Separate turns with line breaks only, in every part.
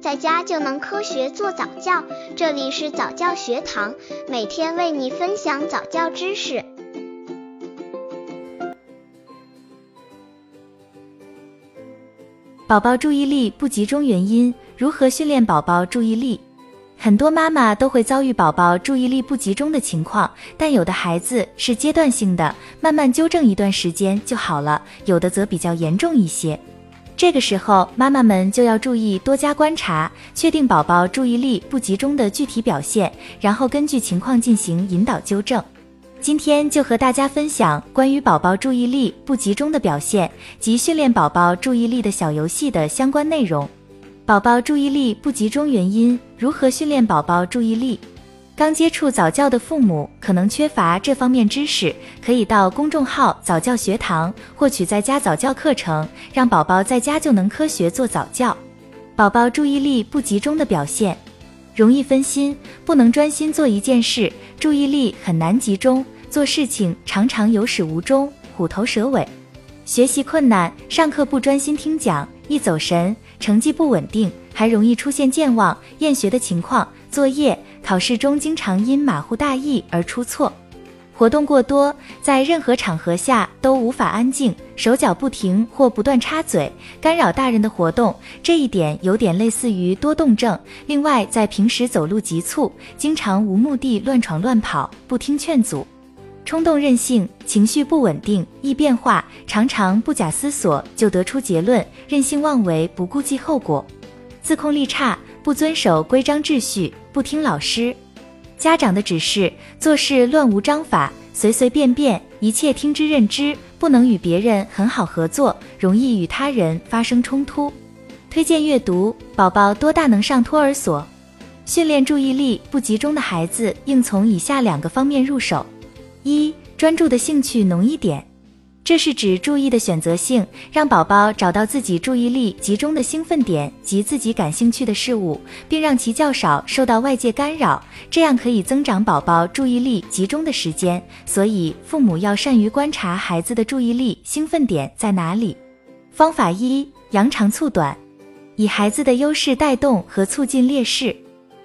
在家就能科学做早教。这里是早教学堂，每天为你分享早教知识。
宝宝注意力不集中原因，如何训练宝宝注意力？很多妈妈都会遭遇宝宝注意力不集中的情况，但有的孩子是阶段性的，慢慢纠正一段时间就好了；有的则比较严重一些。这个时候，妈妈们就要注意多加观察，确定宝宝注意力不集中的具体表现，然后根据情况进行引导纠正。今天就和大家分享关于宝宝注意力不集中的表现及训练宝宝注意力的小游戏的相关内容。宝宝注意力不集中原因，如何训练宝宝注意力？刚接触早教的父母可能缺乏这方面知识，可以到公众号早教学堂获取在家早教课程，让宝宝在家就能科学做早教。宝宝注意力不集中的表现，容易分心，不能专心做一件事，注意力很难集中，做事情常常有始无终，虎头蛇尾。学习困难，上课不专心听讲，易走神。成绩不稳定，还容易出现健忘、厌学的情况。作业、考试中经常因马虎大意而出错。活动过多，在任何场合下都无法安静，手脚不停或不断插嘴，干扰大人的活动。这一点有点类似于多动症。另外，在平时走路急促，经常无目的乱闯乱跑，不听劝阻。冲动任性，情绪不稳定，易变化，常常不假思索就得出结论，任性妄为，不顾及后果，自控力差，不遵守规章秩序，不听老师、家长的指示，做事乱无章法，随随便便，一切听之任之，不能与别人很好合作，容易与他人发生冲突。推荐阅读：宝宝多大能上托儿所？训练注意力不集中的孩子，应从以下两个方面入手。一专注的兴趣浓一点，这是指注意的选择性，让宝宝找到自己注意力集中的兴奋点及自己感兴趣的事物，并让其较少受到外界干扰，这样可以增长宝宝注意力集中的时间。所以，父母要善于观察孩子的注意力兴奋点在哪里。方法一：扬长促短，以孩子的优势带动和促进劣势。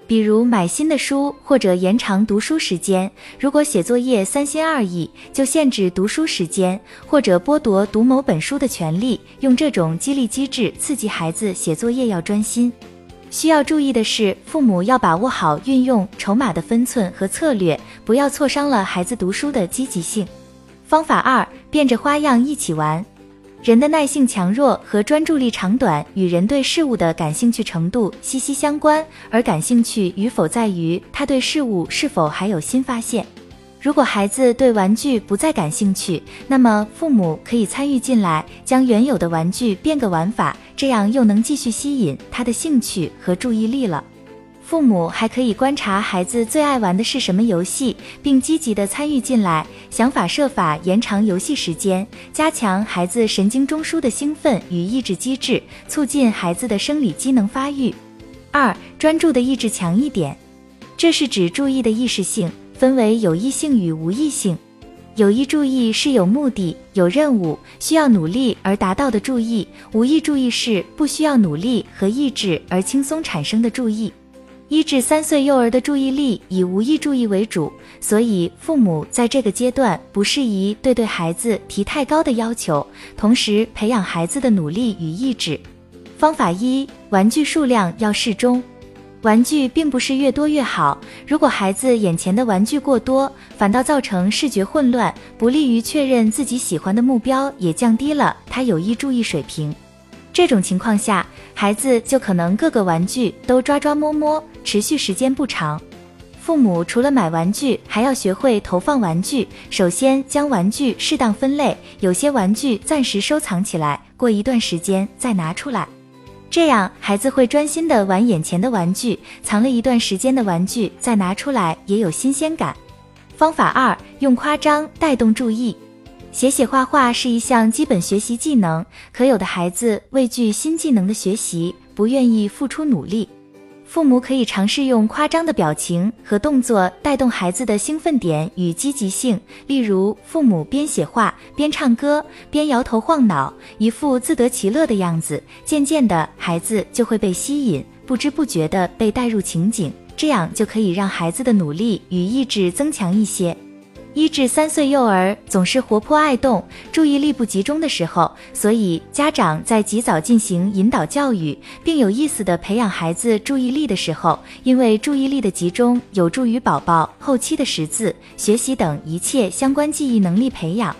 比如买新的书，或者延长读书时间。如果写作业三心二意，就限制读书时间，或者剥夺读某本书的权利。用这种激励机制刺激孩子写作业要专心。需要注意的是，父母要把握好运用筹码的分寸和策略，不要挫伤了孩子读书的积极性。方法二：变着花样一起玩。人的耐性强弱和专注力长短与人对事物的感兴趣程度息息相关，而感兴趣与否在于他对事物是否还有新发现。如果孩子对玩具不再感兴趣，那么父母可以参与进来，将原有的玩具变个玩法，这样又能继续吸引他的兴趣和注意力了。父母还可以观察孩子最爱玩的是什么游戏，并积极的参与进来，想法设法延长游戏时间，加强孩子神经中枢的兴奋与抑制机制，促进孩子的生理机能发育。二、专注的意志强一点，这是指注意的意识性分为有意性与无意性。有意注意是有目的、有任务、需要努力而达到的注意；无意注意是不需要努力和意志而轻松产生的注意。一至三岁幼儿的注意力以无意注意为主，所以父母在这个阶段不适宜对对孩子提太高的要求，同时培养孩子的努力与意志。方法一：玩具数量要适中，玩具并不是越多越好。如果孩子眼前的玩具过多，反倒造成视觉混乱，不利于确认自己喜欢的目标，也降低了他有意注意水平。这种情况下，孩子就可能各个玩具都抓抓摸摸，持续时间不长。父母除了买玩具，还要学会投放玩具。首先将玩具适当分类，有些玩具暂时收藏起来，过一段时间再拿出来，这样孩子会专心的玩眼前的玩具。藏了一段时间的玩具再拿出来，也有新鲜感。方法二，用夸张带动注意。写写画画是一项基本学习技能，可有的孩子畏惧新技能的学习，不愿意付出努力。父母可以尝试用夸张的表情和动作带动孩子的兴奋点与积极性，例如父母边写画边唱歌，边摇头晃脑，一副自得其乐的样子。渐渐的，孩子就会被吸引，不知不觉地被带入情景，这样就可以让孩子的努力与意志增强一些。一至三岁幼儿总是活泼爱动、注意力不集中的时候，所以家长在及早进行引导教育，并有意思的培养孩子注意力的时候，因为注意力的集中有助于宝宝后期的识字、学习等一切相关记忆能力培养。